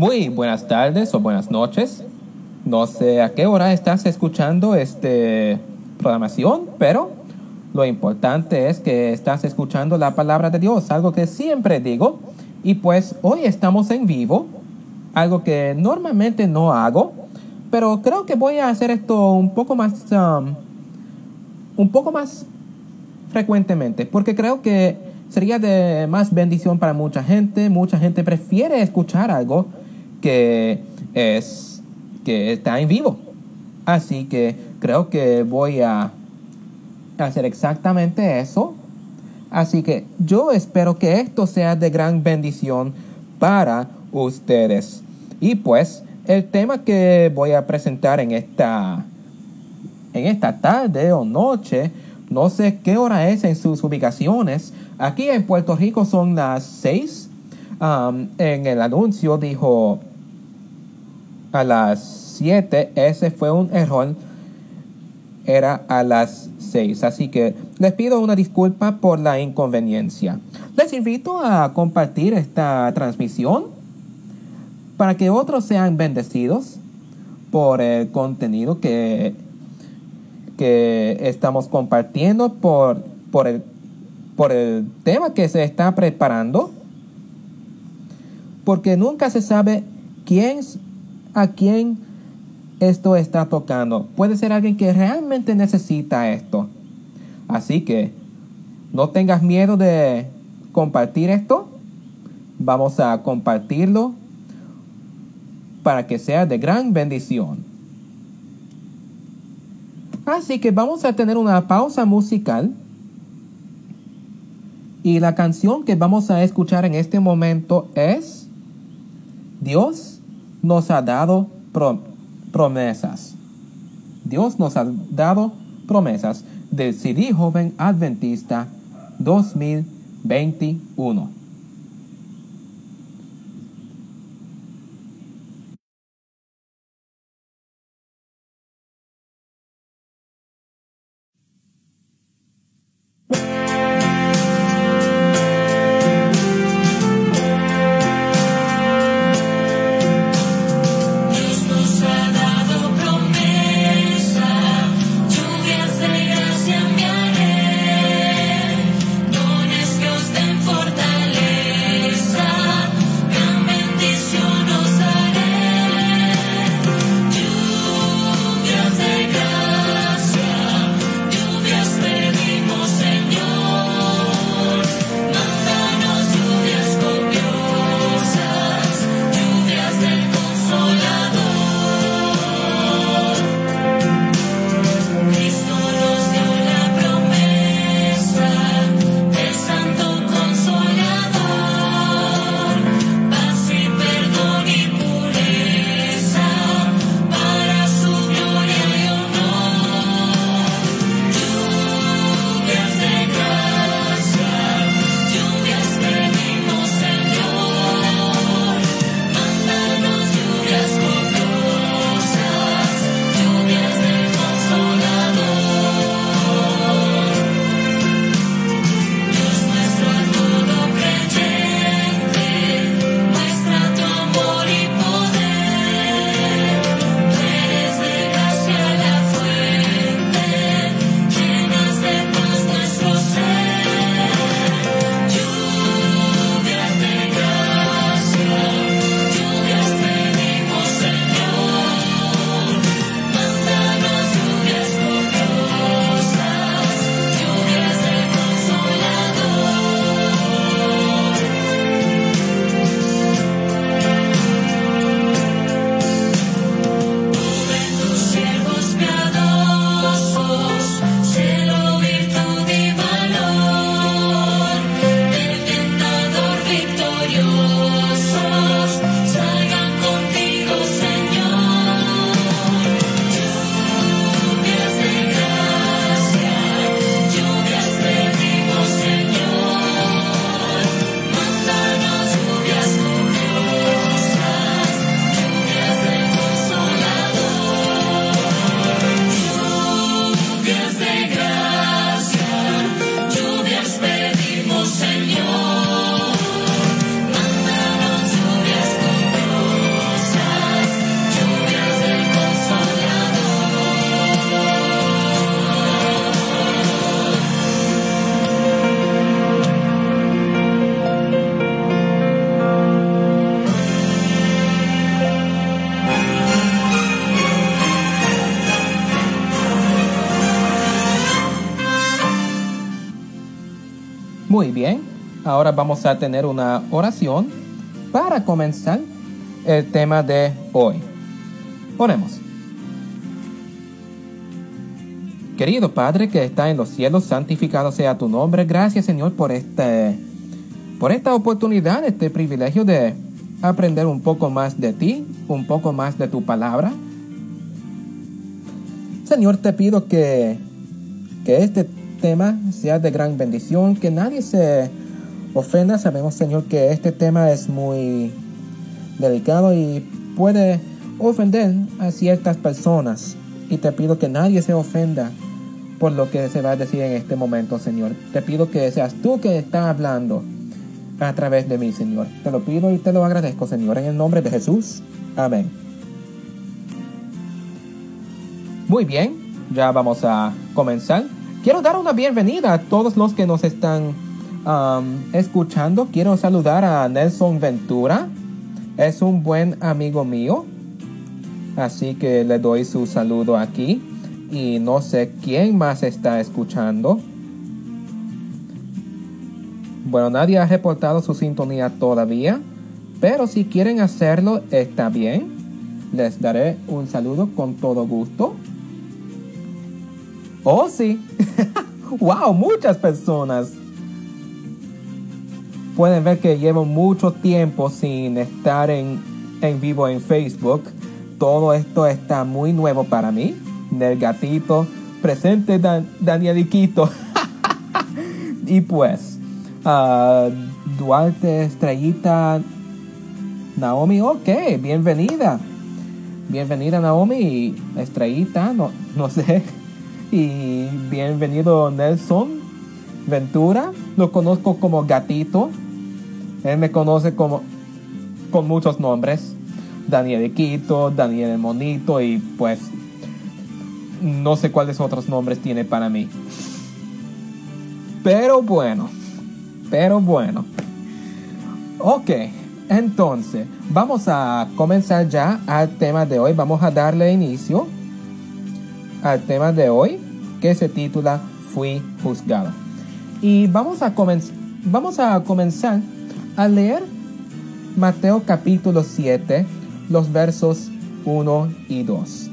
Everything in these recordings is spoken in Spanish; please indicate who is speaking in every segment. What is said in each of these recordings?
Speaker 1: Muy buenas tardes o buenas noches. No sé a qué hora estás escuchando este programación, pero lo importante es que estás escuchando la palabra de Dios, algo que siempre digo. Y pues hoy estamos en vivo, algo que normalmente no hago, pero creo que voy a hacer esto un poco más, um, un poco más frecuentemente, porque creo que sería de más bendición para mucha gente. Mucha gente prefiere escuchar algo que es que está en vivo. Así que creo que voy a hacer exactamente eso. Así que yo espero que esto sea de gran bendición para ustedes. Y pues el tema que voy a presentar en esta en esta tarde o noche, no sé qué hora es en sus ubicaciones. Aquí en Puerto Rico son las 6. Um, en el anuncio dijo a las 7. Ese fue un error. Era a las 6. Así que les pido una disculpa por la inconveniencia. Les invito a compartir esta transmisión para que otros sean bendecidos por el contenido que, que estamos compartiendo, por, por, el, por el tema que se está preparando. Porque nunca se sabe quién a quién esto está tocando. Puede ser alguien que realmente necesita esto. Así que no tengas miedo de compartir esto. Vamos a compartirlo
Speaker 2: para que sea de gran bendición. Así que vamos a tener una pausa musical. Y la canción que vamos a escuchar en este momento es Dios nos ha dado pro- promesas. Dios nos ha dado promesas del CD Joven Adventista 2021. Ahora vamos a tener una oración para comenzar el tema de hoy. Ponemos. Querido Padre que está en los cielos, santificado sea tu nombre. Gracias Señor por este por esta oportunidad, este privilegio de aprender un poco más de ti, un poco más de tu palabra. Señor, te pido que, que este tema sea de gran bendición, que nadie se ofenda. Sabemos, Señor, que este tema es muy delicado y puede ofender a ciertas personas. Y te pido que nadie se ofenda por lo que se va a decir en este momento, Señor. Te pido que seas tú que estás hablando a través de mí, Señor. Te lo pido y te lo agradezco, Señor, en el nombre de Jesús. Amén. Muy bien, ya vamos a comenzar. Quiero dar una bienvenida a todos los que nos están escuchando. Quiero saludar a Nelson Ventura. Es un buen amigo mío. Así que le doy su saludo aquí. Y no sé quién más está escuchando. Bueno, nadie ha reportado su sintonía todavía. Pero si quieren hacerlo, está bien.
Speaker 1: les daré un saludo con todo gusto. Oh, sí. wow, muchas personas. Pueden ver que llevo mucho tiempo sin estar en, en vivo en Facebook. Todo esto está muy nuevo para mí. Del gatito. Presente Dan Danieliquito. y pues, ah, Duarte Estrellita Naomi, ok, bienvenida. Bienvenida Naomi Estrellita, no, no sé. Y bienvenido Nelson Ventura, lo conozco como Gatito. Él me conoce como con muchos nombres. Daniel de Quito, Daniel el Monito y pues no sé cuáles otros nombres tiene para mí. Pero bueno, pero bueno. Ok, entonces vamos a comenzar ya al tema de hoy. Vamos a darle inicio al tema de hoy que se titula Fui juzgado. Y vamos a, comenz- vamos a comenzar a leer Mateo capítulo 7, los versos 1 y 2.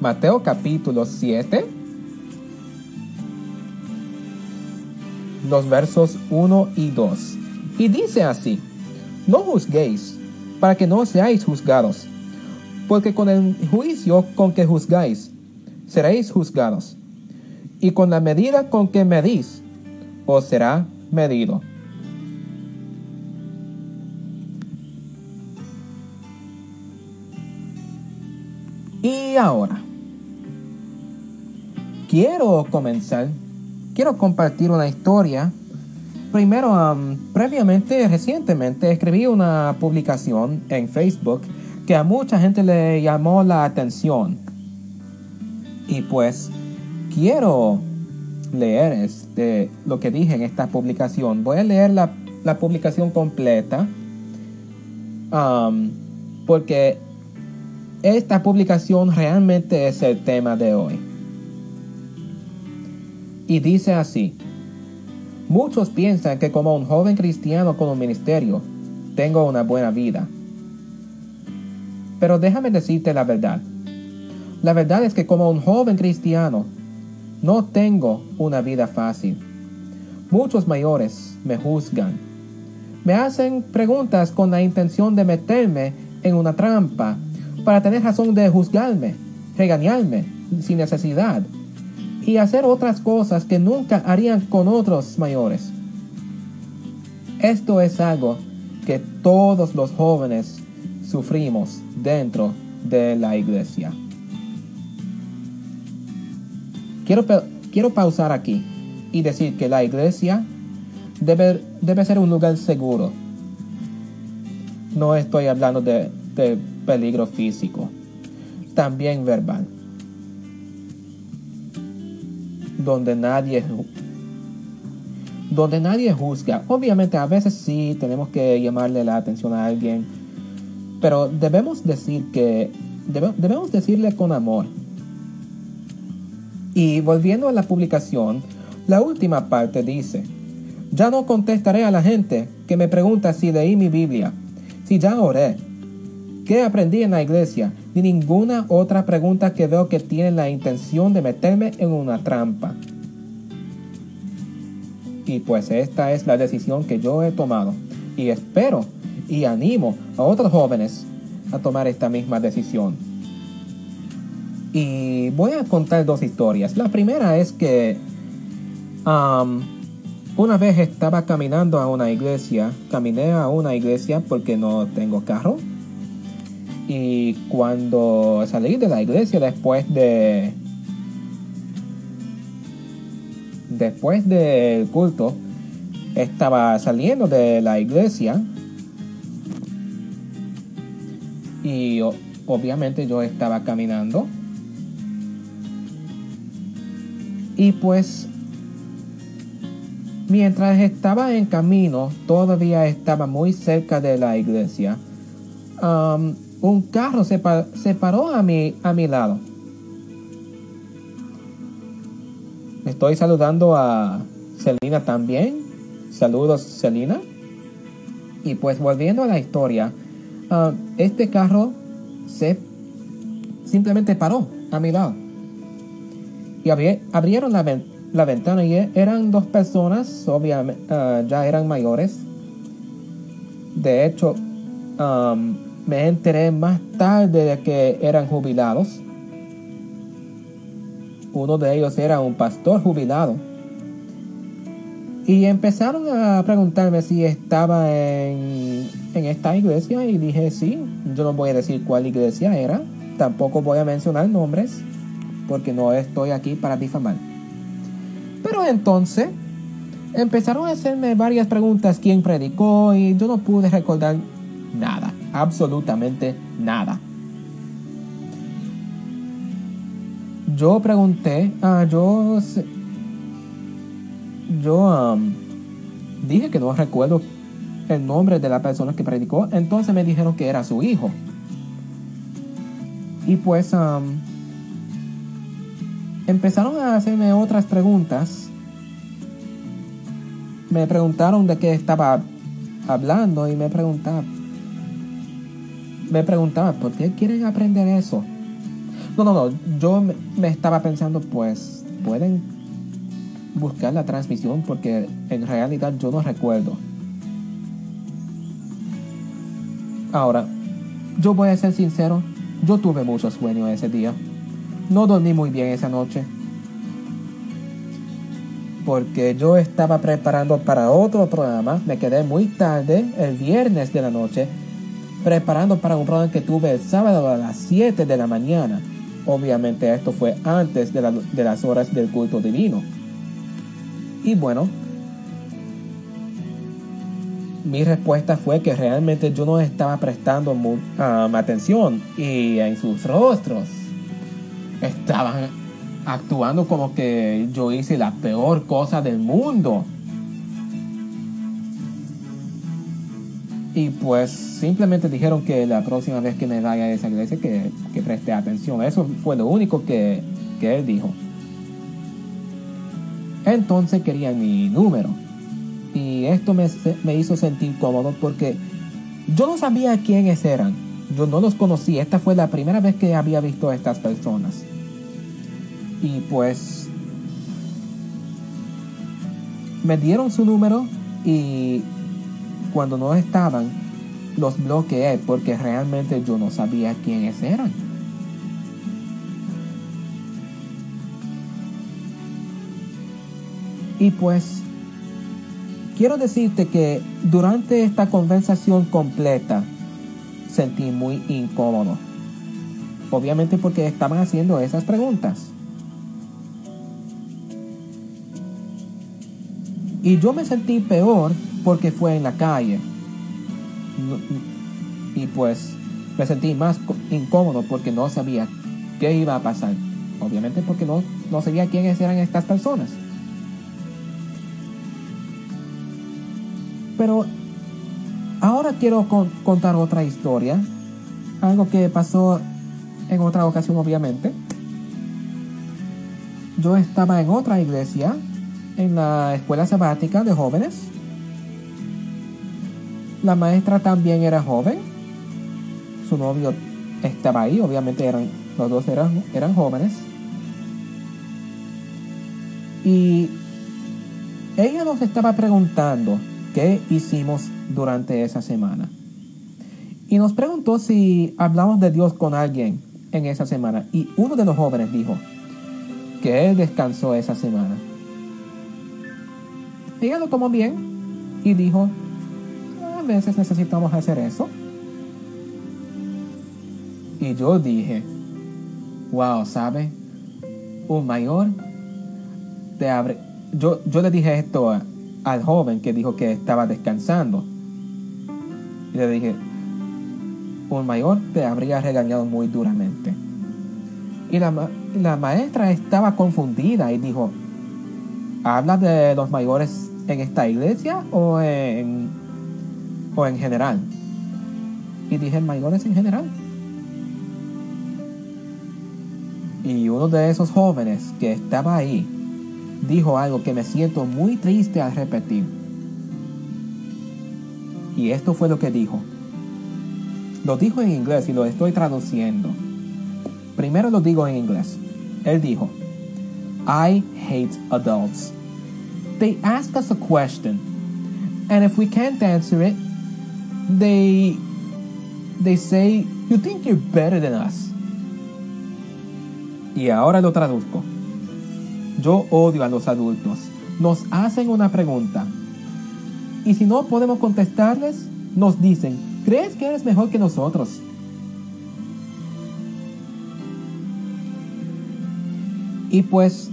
Speaker 1: Mateo capítulo 7, los versos 1 y 2. Y dice así, no juzguéis, para que no seáis juzgados, porque con el juicio con que juzgáis, seréis juzgados, y con la medida con que medís, os será medido. Ahora, quiero comenzar, quiero compartir una historia. Primero, um, previamente, recientemente, escribí una publicación en Facebook que a mucha gente le llamó la atención. Y pues, quiero leer este, lo que dije en esta publicación. Voy a leer la, publicación completa. um, porque esta publicación realmente es el tema de hoy. Y dice así, muchos piensan que como un joven cristiano con un ministerio, tengo una buena vida. Pero déjame decirte la verdad. La verdad es que como un joven cristiano, no tengo una vida fácil. Muchos mayores me juzgan. Me hacen preguntas con la intención de meterme en una trampa para tener razón de juzgarme, regañarme sin necesidad y hacer otras cosas que nunca harían con otros mayores. Esto es algo que todos los jóvenes sufrimos dentro de la iglesia. Quiero, quiero pausar aquí y decir que la iglesia debe, debe ser un lugar seguro. No estoy hablando de, de peligro físico, también verbal. Donde nadie donde nadie juzga. Obviamente a veces sí tenemos que llamarle la atención a alguien, pero debemos decir que debe- debemos decirle con amor. Y volviendo a la publicación, la última parte dice, ya no contestaré a la gente que me pregunta si leí mi Biblia, si ya oré, qué aprendí en la iglesia, ni ninguna otra pregunta que veo que tiene la intención de meterme en una trampa. Y pues esta es la decisión que yo he tomado. Y espero y animo a otros jóvenes a tomar esta misma decisión. Y voy a contar dos historias. La primera es que una vez estaba caminando a una iglesia, caminé a una iglesia porque no tengo carro. Y cuando salí de la iglesia después de después del culto, estaba saliendo de la iglesia y obviamente yo estaba caminando. Y pues, mientras estaba en camino, todavía estaba muy cerca de la iglesia. Un carro se, se paró a mi, a mi lado. Estoy saludando a Celina también. Saludos, Celina. Y pues volviendo a la historia, ah, este carro se simplemente paró a mi lado. Y abri- abrieron la, ven- la ventana y eran dos personas, obviamente, ya eran mayores. De hecho, me enteré más tarde de que eran jubilados. Uno de ellos era un pastor jubilado. Y empezaron a preguntarme si estaba en, en esta iglesia y dije sí. Yo no voy a decir cuál iglesia era. Tampoco voy a mencionar nombres porque no estoy aquí para difamar. Pero entonces empezaron a hacerme varias preguntas. ¿Quién predicó? Y yo no pude recordar nada. Absolutamente nada. Yo pregunté, ah, yo, yo am, dije que no recuerdo el nombre de la persona que predicó, entonces me dijeron que era su hijo. Y pues am, empezaron a hacerme otras preguntas. Me preguntaron de qué estaba hablando y me preguntaba, me preguntaba, ¿por qué quieren aprender eso? No, no, no, yo me, estaba pensando, pues, pueden buscar la transmisión porque en realidad yo no recuerdo. Ahora, yo voy a ser sincero, yo tuve mucho sueño ese día. No dormí muy bien esa noche. Porque yo estaba preparando para otro programa, me quedé muy tarde, el viernes de la noche, preparando para un programa que tuve el sábado a las 7 de la mañana. Obviamente esto fue antes de, la- de las horas del culto divino. Y bueno, mi respuesta fue que realmente yo no estaba prestando um, atención y en sus rostros estaban actuando como que yo hice la peor cosa del mundo. Y pues simplemente dijeron que la próxima vez que me vaya a esa iglesia que, que preste atención. Eso fue lo único que, que él dijo. Entonces querían mi número. Y esto me, me hizo sentir cómodo porque yo no sabía quiénes eran. Yo no los conocí. Esta fue la primera vez que había visto a estas personas. Y pues me dieron su número y cuando no estaban los bloqueé porque realmente yo no sabía quiénes eran. Y pues quiero decirte que durante esta conversación completa sentí muy incómodo. Obviamente porque estaban haciendo esas preguntas. Y yo me sentí peor porque fue en la calle. Y pues me sentí más incómodo porque no sabía qué iba a pasar. Obviamente porque no, no sabía quiénes eran estas personas. Pero ahora quiero con- contar otra historia. Algo que pasó en otra ocasión, obviamente. Yo estaba en otra iglesia, en la escuela sabática de jóvenes. La maestra también era joven. Su novio estaba ahí, obviamente eran, los dos eran, eran jóvenes. Y ella nos estaba preguntando qué hicimos durante esa semana. Y nos preguntó si hablamos de Dios con alguien en esa semana. Y uno de los jóvenes dijo que él descansó esa semana. Ella lo tomó bien y dijo, veces necesitamos hacer eso. Y yo dije, wow, ¿sabe? Un mayor te abre... Yo, yo le dije esto al joven que dijo que estaba descansando. Y le dije, un mayor te habría regañado muy duramente. Y la, la maestra estaba confundida y dijo, ¿habla de los mayores en esta iglesia o en, o en general? Y dije, mayores en general. Y uno de esos jóvenes que estaba ahí dijo algo que me siento muy triste al repetir. Y esto fue lo que dijo. lo dijo en inglés y lo estoy traduciendo. Primero lo digo en inglés. Él dijo, I hate adults. They ask us a question, and if we can't answer it, they they say, "You think you're better than us." Y ahora lo traduzco. Yo odio a los adultos. Nos hacen una pregunta. Y si no podemos contestarles, nos dicen, ¿crees que eres mejor que nosotros? Y pues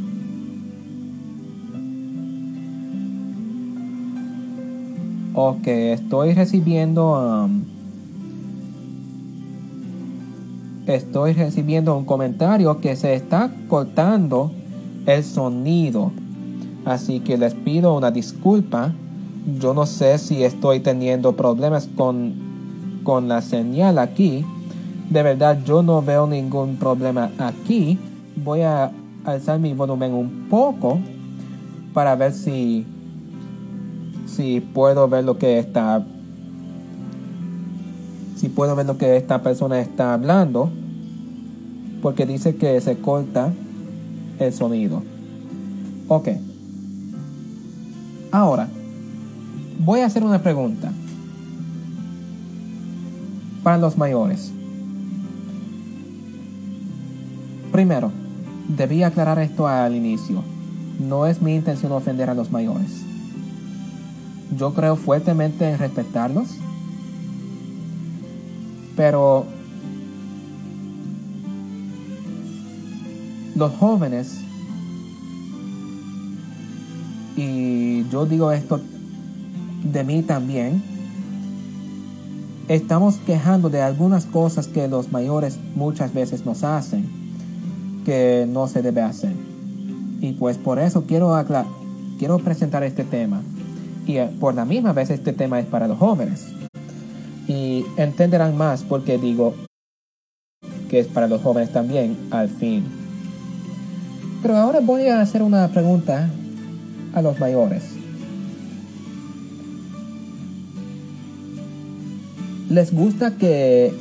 Speaker 1: Ok, estoy recibiendo um, estoy recibiendo un comentario que se está cortando el sonido. Así que les pido una disculpa. Yo no sé si estoy teniendo problemas con, con la señal aquí. De verdad yo no veo ningún problema aquí. Voy a alzar mi volumen un poco para ver si si puedo ver lo que está si puedo ver lo que esta persona está hablando porque dice que se corta el sonido. Ok. Ahora voy a hacer una pregunta. Para los mayores. Primero debí aclarar esto al inicio. No es mi intención ofender a los mayores yo creo fuertemente en respetarlos, pero los jóvenes, y yo digo esto de mí también, estamos quejando de algunas cosas que los mayores muchas veces nos hacen, que no se debe hacer. Y pues por eso quiero, quiero presentar este tema y eh, por la misma vez este tema es para los jóvenes. Y entenderán más porque digo que es para los jóvenes también al fin. Pero ahora voy a hacer una pregunta a los mayores. ¿Les gusta que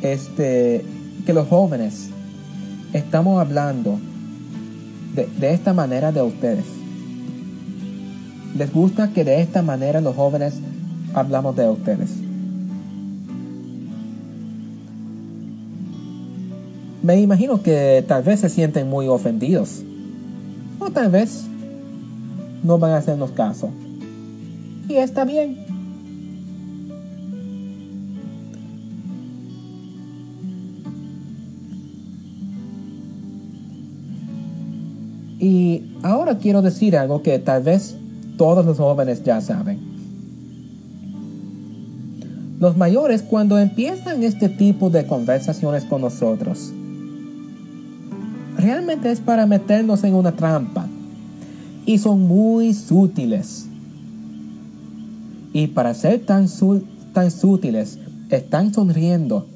Speaker 1: este que los jóvenes estamos hablando de, de esta manera de ustedes? Les gusta que de esta manera los jóvenes hablamos de ustedes. Me imagino que tal vez se sienten muy ofendidos. O tal vez no van a hacernos caso. Y está bien. Y ahora quiero decir algo que tal vez todos los jóvenes ya saben. Los mayores cuando empiezan este tipo de conversaciones con nosotros, realmente es para meternos en una trampa. Y son muy sutiles. Y para ser tan, tan sutiles, están sonriendo.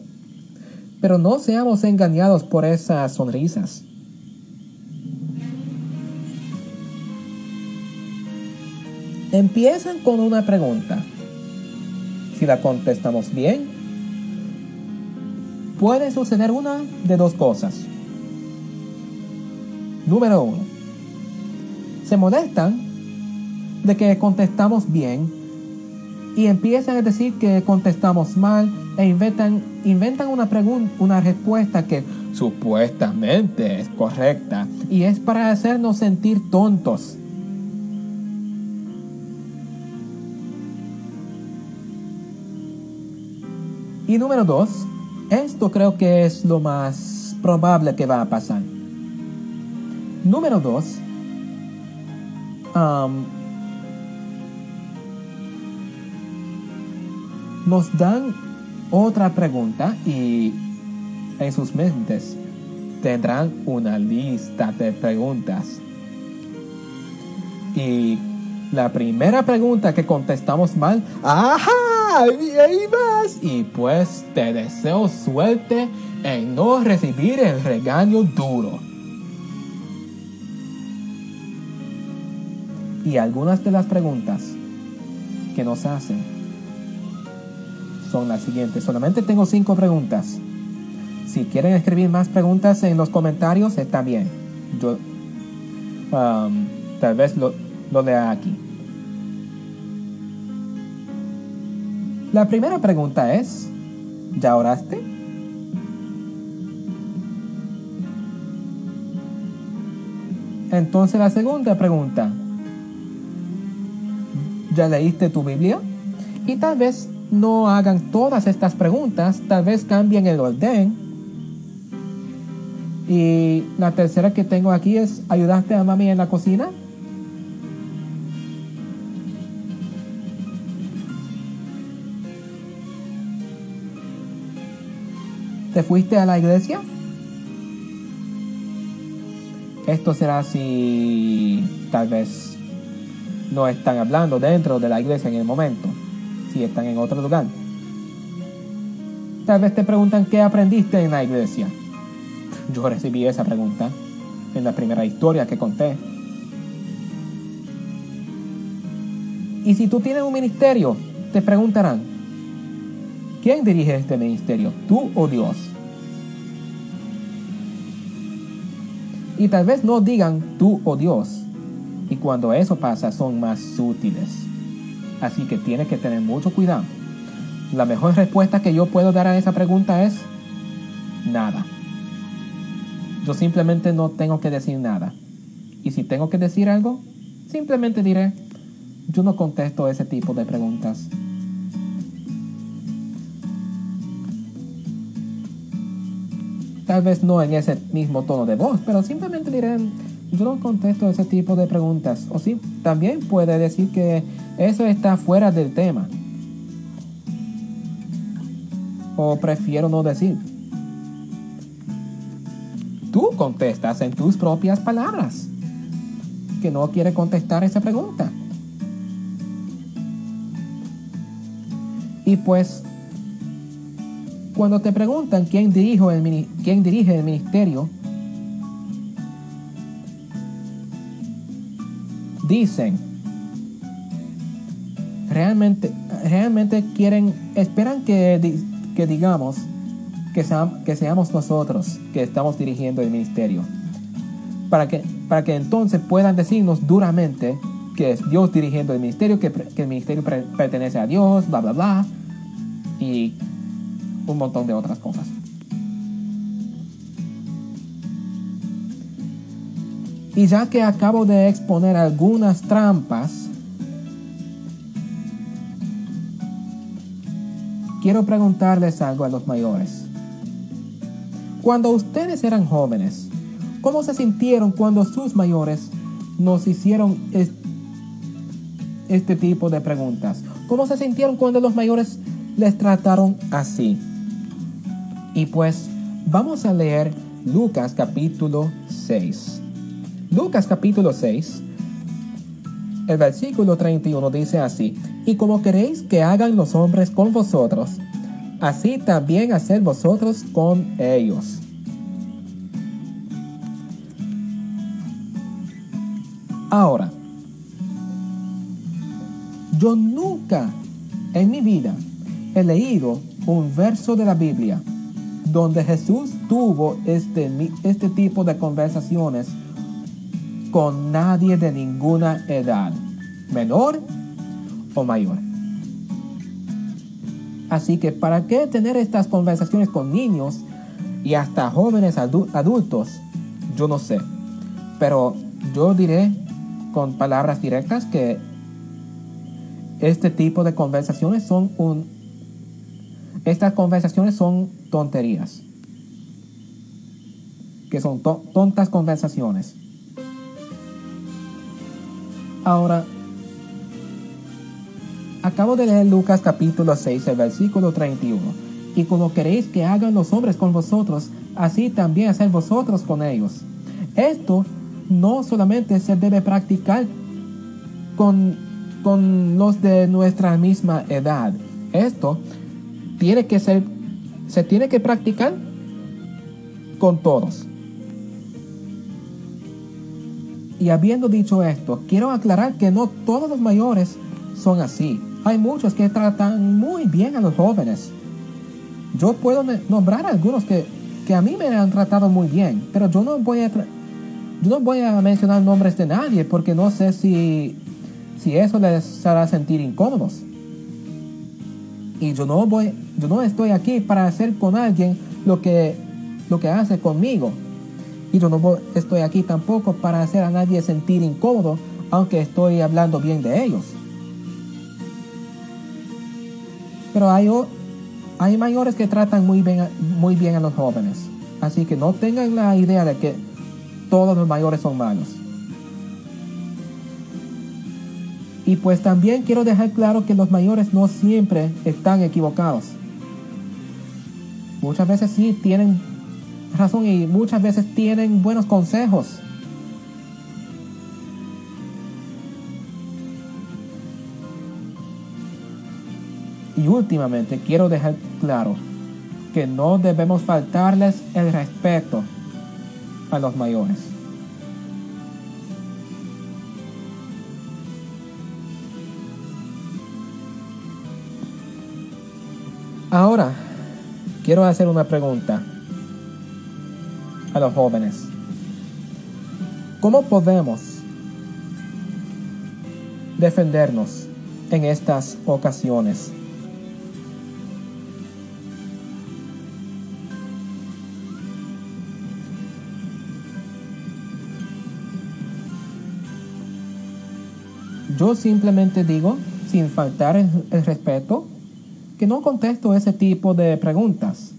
Speaker 1: Pero no seamos engañados por esas sonrisas. Empiezan con una pregunta. Si la contestamos bien, puede suceder una de dos cosas. Número uno, se molestan de que contestamos bien y empiezan a decir que contestamos mal e inventan, inventan una una respuesta que supuestamente es correcta y es para hacernos sentir tontos. Número dos, esto creo que es lo más probable que va a pasar. Número dos, nos dan otra pregunta y en sus mentes tendrán una lista de preguntas. Y la primera pregunta que contestamos mal, ¡ajá! Y pues te deseo suerte en no recibir el regaño duro. Y algunas de las preguntas que nos hacen son las siguientes. Solamente tengo cinco preguntas. Si quieren escribir más preguntas en los comentarios, está bien. Yo um, tal vez lo, lo lea aquí. La primera pregunta es, ¿ya oraste? Entonces la segunda pregunta, ¿ya leíste tu Biblia? Y tal vez no hagan todas estas preguntas, tal vez cambien el orden. Y la tercera que tengo aquí es, ¿ayudaste a mami en la cocina? ¿Te fuiste a la iglesia? Esto será si tal vez no están hablando dentro de la iglesia en el momento, si están en otro lugar. Tal vez te preguntan qué aprendiste en la iglesia. Yo recibí esa pregunta en la primera historia que conté. Y si tú tienes un ministerio, te preguntarán, ¿quién dirige este ministerio? ¿Tú o Dios? Y tal vez no digan tú o Dios. Y cuando eso pasa son más sutiles. Así que tienes que tener mucho cuidado. La mejor respuesta que yo puedo dar a esa pregunta es nada. Yo simplemente no tengo que decir nada. Y si tengo que decir algo, simplemente diré, yo no contesto ese tipo de preguntas. Tal vez no en ese mismo tono de voz, pero simplemente diré, yo no contesto ese tipo de preguntas. O sí, también puede decir que eso está fuera del tema. O prefiero no decir. Tú contestas en tus propias palabras. Que no quiere contestar esa pregunta. Y pues, cuando te preguntan quién, dirijo el, quién dirige el ministerio, dicen, realmente, realmente quieren, esperan que, que digamos que, seam- que seamos nosotros que estamos dirigiendo el ministerio. Para que, para que entonces puedan decirnos duramente que es Dios dirigiendo el ministerio, que, que el ministerio pertenece a Dios, bla, bla, bla. Y un montón de otras cosas. Y ya que acabo de exponer algunas trampas, quiero preguntarles algo a los mayores. Cuando ustedes eran jóvenes, ¿cómo se sintieron cuando sus mayores nos hicieron es- este tipo de preguntas? ¿Cómo se sintieron cuando los mayores les trataron así? Y pues vamos a leer Lucas capítulo 6. Lucas capítulo 6, el versículo 31 dice así, y como queréis que hagan los hombres con vosotros, así también haced vosotros con ellos. Ahora, yo nunca en mi vida he leído un verso de la Biblia donde Jesús tuvo este, este tipo de conversaciones con nadie de ninguna edad, menor o mayor. Así que, ¿para qué tener estas conversaciones con niños y hasta jóvenes adu- adultos? Yo no sé. Pero yo diré con palabras directas que este tipo de conversaciones son un... Estas conversaciones son tonterías. Que son to- tontas conversaciones. Ahora, acabo de leer Lucas capítulo 6, el versículo 31. Y como queréis que hagan los hombres con vosotros, así también hacer vosotros con ellos. Esto no solamente se debe practicar con, con los de nuestra misma edad. Esto tiene que ser, se tiene que practicar con todos. Y habiendo dicho esto, quiero aclarar que no todos los mayores son así. hay muchos que tratan muy bien a los jóvenes. Yo puedo nombrar algunos que, que a mí me han tratado muy bien, pero yo no voy a, yo no voy a mencionar nombres de nadie porque no sé si, si eso les hará sentir incómodos. Y yo no voy, yo no estoy aquí para hacer con alguien lo que, lo que hace conmigo. Y yo no voy- estoy aquí tampoco para hacer a nadie sentir incómodo, aunque estoy hablando bien de ellos. Pero hay, hay mayores que tratan muy bien, muy bien a los jóvenes. Así que no tengan la idea de que todos los mayores son malos. Y pues también quiero dejar claro que los mayores no siempre están equivocados. Muchas veces sí tienen razón y muchas veces tienen buenos consejos. Y últimamente quiero dejar claro que no debemos faltarles el respeto a los mayores. Ahora, quiero hacer una pregunta a los jóvenes. ¿Cómo podemos defendernos en estas ocasiones? Yo simplemente digo, sin faltar el, respeto, que no contesto ese tipo de preguntas.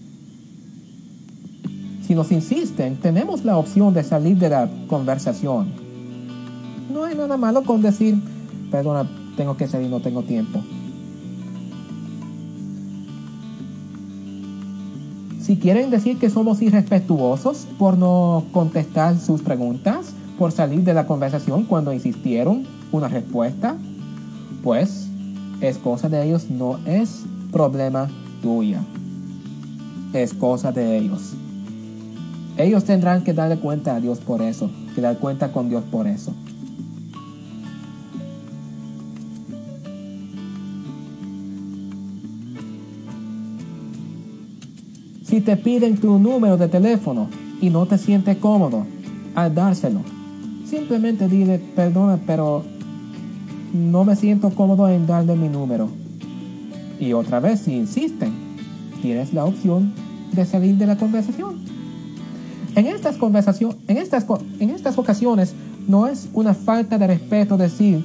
Speaker 1: Si nos insisten, tenemos la opción de salir de la conversación. No hay nada malo con decir, perdona, tengo que salir, no tengo tiempo. Si quieren decir que somos irrespetuosos por no contestar sus preguntas, por salir de la conversación cuando insistieron una respuesta, pues es cosa de ellos, no es problema tuya. Es cosa de ellos. Ellos tendrán que darle cuenta a Dios por eso, que dar cuenta con Dios por eso. Si te piden tu número de teléfono y no te sientes cómodo al dárselo, simplemente dile, perdona, pero no me siento cómodo en darle mi número. Y otra vez, si insisten, tienes la opción de salir de la conversación. En estas, conversación, en, estas, en estas ocasiones no es una falta de respeto decir,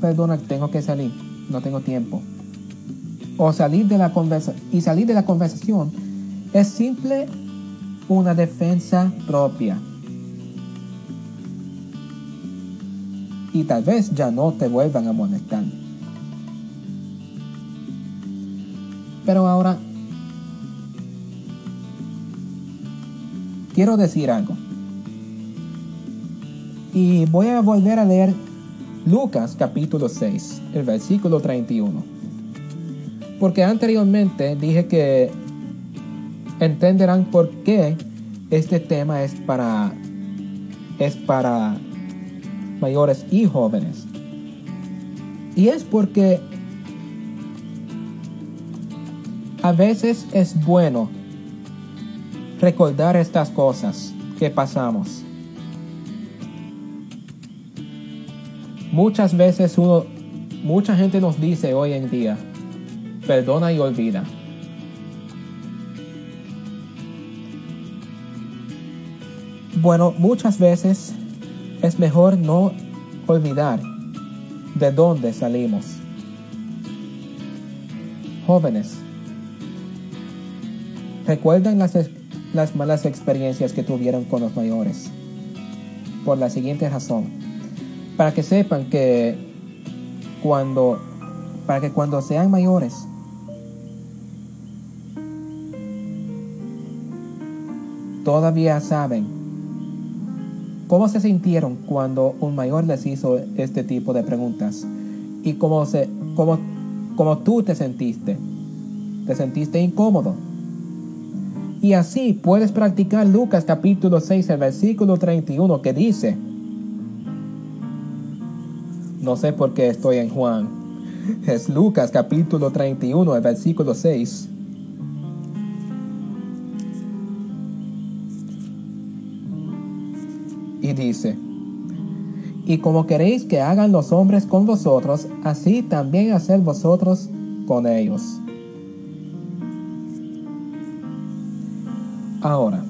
Speaker 1: perdona, tengo que salir, no tengo tiempo. O salir de la conversa y salir de la conversación es simple una defensa propia. Y tal vez ya no te vuelvan a molestar. Pero ahora quiero decir algo. Y voy a volver a leer Lucas capítulo 6, el versículo 31. Porque anteriormente dije que entenderán por qué este tema es para es para mayores y jóvenes. Y es porque a veces es bueno recordar estas cosas que pasamos. Muchas veces uno, mucha gente nos dice hoy en día, perdona y olvida. Bueno, muchas veces es mejor no olvidar de dónde salimos. Jóvenes, ex- las malas experiencias que tuvieron con los mayores. Por la siguiente razón. Para que sepan que cuando, para que cuando sean mayores, todavía saben cómo se sintieron cuando un mayor les hizo este tipo de preguntas y cómo, se, cómo, cómo tú te sentiste. Te sentiste incómodo. Y así puedes practicar Lucas capítulo 6, el versículo 31 que dice, no sé por qué estoy en Juan, Es Lucas capítulo 31, el versículo 6. Y dice, y como queréis que hagan los hombres con vosotros, así también haced vosotros con ellos. Ahora,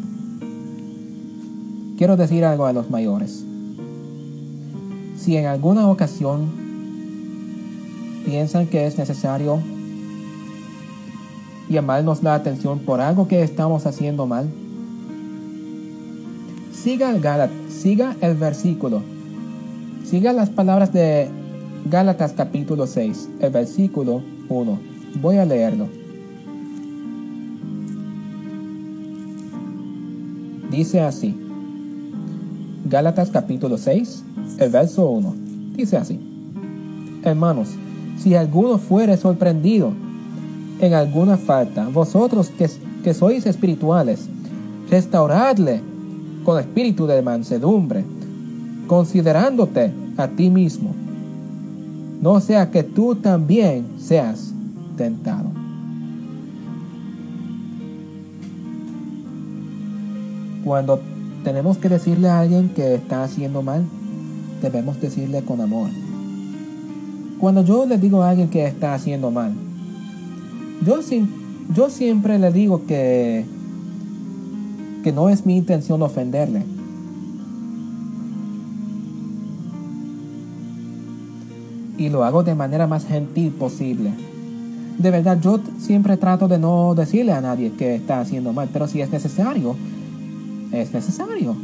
Speaker 1: quiero decir algo a los mayores. Si en alguna ocasión piensan que es necesario llamarnos la atención por algo que estamos haciendo mal, siga el, Gálat- siga el versículo, siga las palabras de Gálatas capítulo 6, el versículo 1. Voy a leerlo. Dice así. Gálatas capítulo 6, el verso 1. Dice así. Hermanos, si alguno fuere sorprendido en alguna falta, vosotros que, que sois espirituales, restauradle con espíritu de mansedumbre, considerándote a ti mismo, no sea que tú también seas tentado. Cuando tenemos que decirle a alguien que está haciendo mal, debemos decirle con amor. Cuando yo le digo a alguien que está haciendo mal, yo, yo siempre le digo que, que no es mi intención ofenderle. Y lo hago de manera más gentil posible. De verdad, yo siempre trato de no decirle a nadie que está haciendo mal, pero si es necesario, es necesario.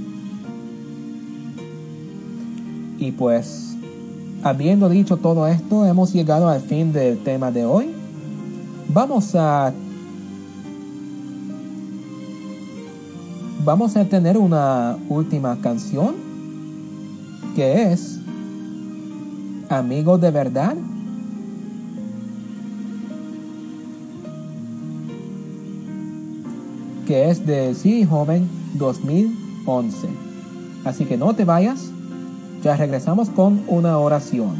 Speaker 1: Y pues, habiendo dicho todo esto, hemos llegado al fin del tema de hoy. Vamos a... Vamos a tener una última canción que es Amigo de verdad. que es de Sí Joven 2011. Así que no te vayas, ya regresamos con una oración.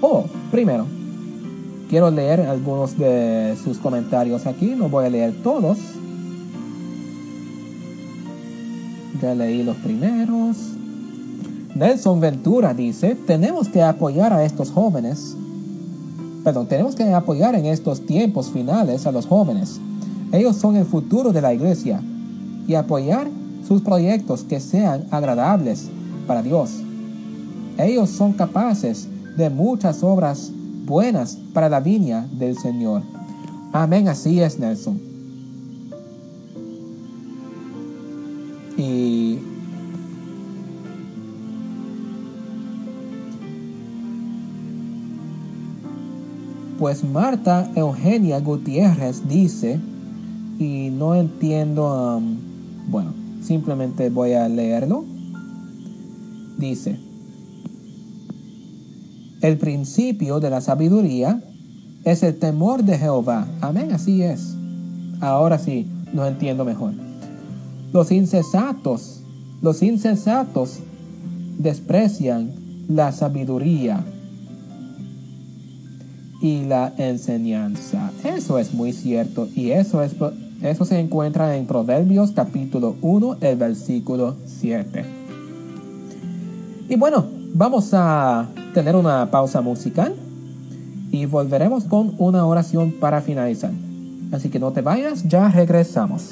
Speaker 1: Oh, primero, quiero leer algunos de sus comentarios aquí, no voy a leer todos. Ya leí los primeros. Nelson Ventura dice, tenemos que apoyar a estos jóvenes. Perdón, tenemos que apoyar en estos tiempos finales a los jóvenes. Ellos son el futuro de la iglesia y apoyar sus proyectos que sean agradables para Dios. Ellos son capaces de muchas obras buenas para la viña del Señor. Amén, así es Nelson. Y pues Marta Eugenia Gutiérrez dice, y no entiendo, bueno, simplemente voy a leerlo. Dice, el principio de la sabiduría es el temor de Jehová. Amén, así es. Ahora sí, lo entiendo mejor. Los insensatos, los insensatos desprecian la sabiduría y la enseñanza. Eso es muy cierto y eso es eso se encuentra en Proverbios capítulo 1, el versículo 7. Y bueno, vamos a tener una pausa musical y volveremos con una oración para finalizar. Así que no te vayas, ya regresamos.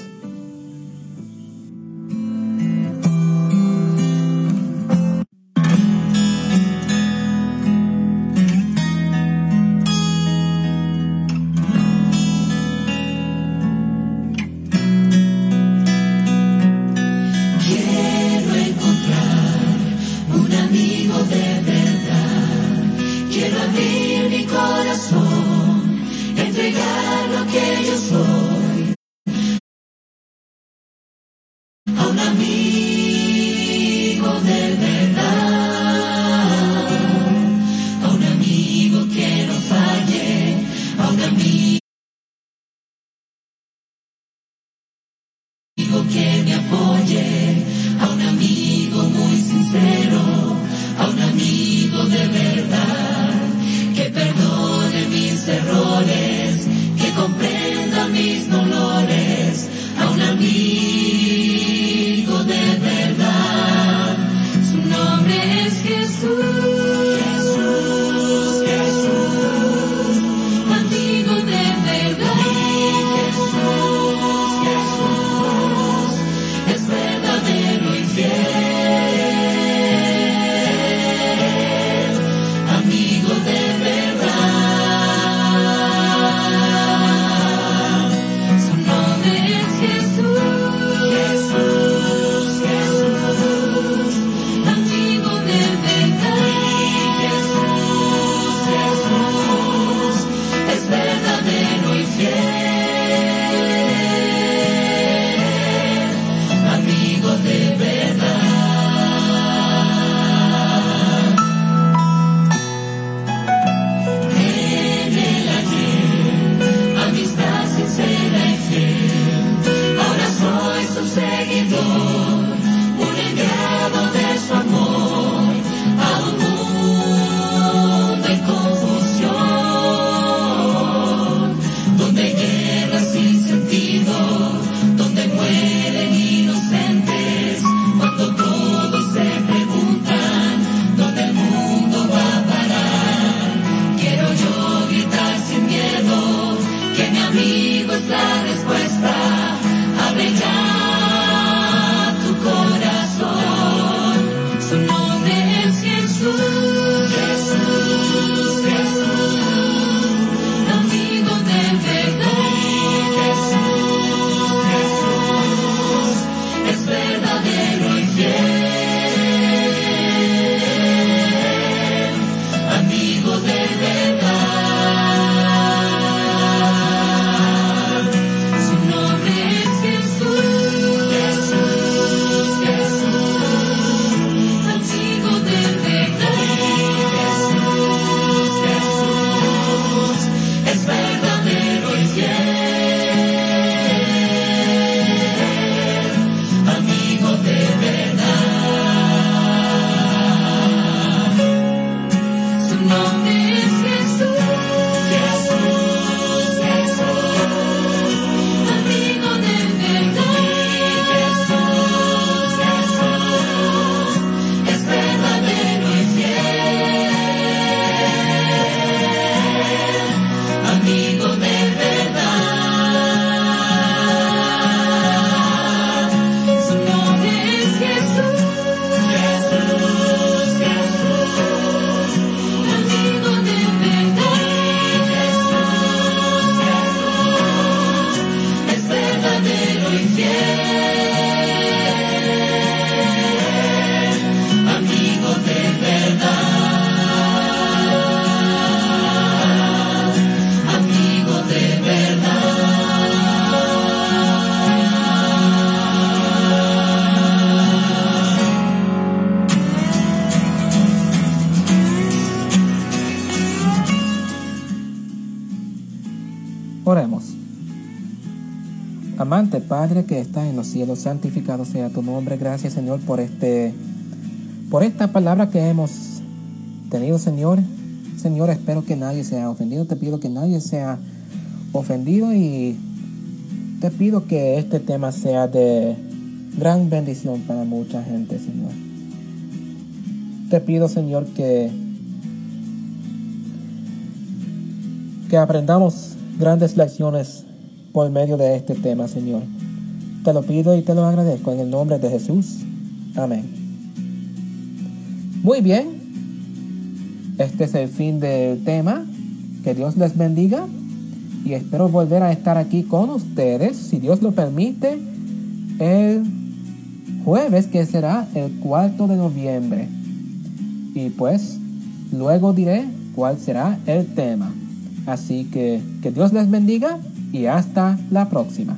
Speaker 1: Amante Padre que está en los cielos, santificado sea tu nombre. Gracias Señor por este por esta palabra que hemos tenido, Señor. Señor, espero que nadie sea ofendido. Te pido que nadie sea ofendido y te pido que este tema sea de gran bendición para mucha gente, Señor. Te pido, Señor, que que aprendamos grandes lecciones por medio de este tema, Señor. Te lo pido y te lo agradezco en el nombre de Jesús. Amén. Muy bien. Este es el fin del tema. Que Dios les bendiga. Y espero volver a estar aquí con ustedes, si Dios lo permite, el jueves, que será el 4 de noviembre. Y pues, luego diré cuál será el tema. Así que que Dios les bendiga y hasta la próxima.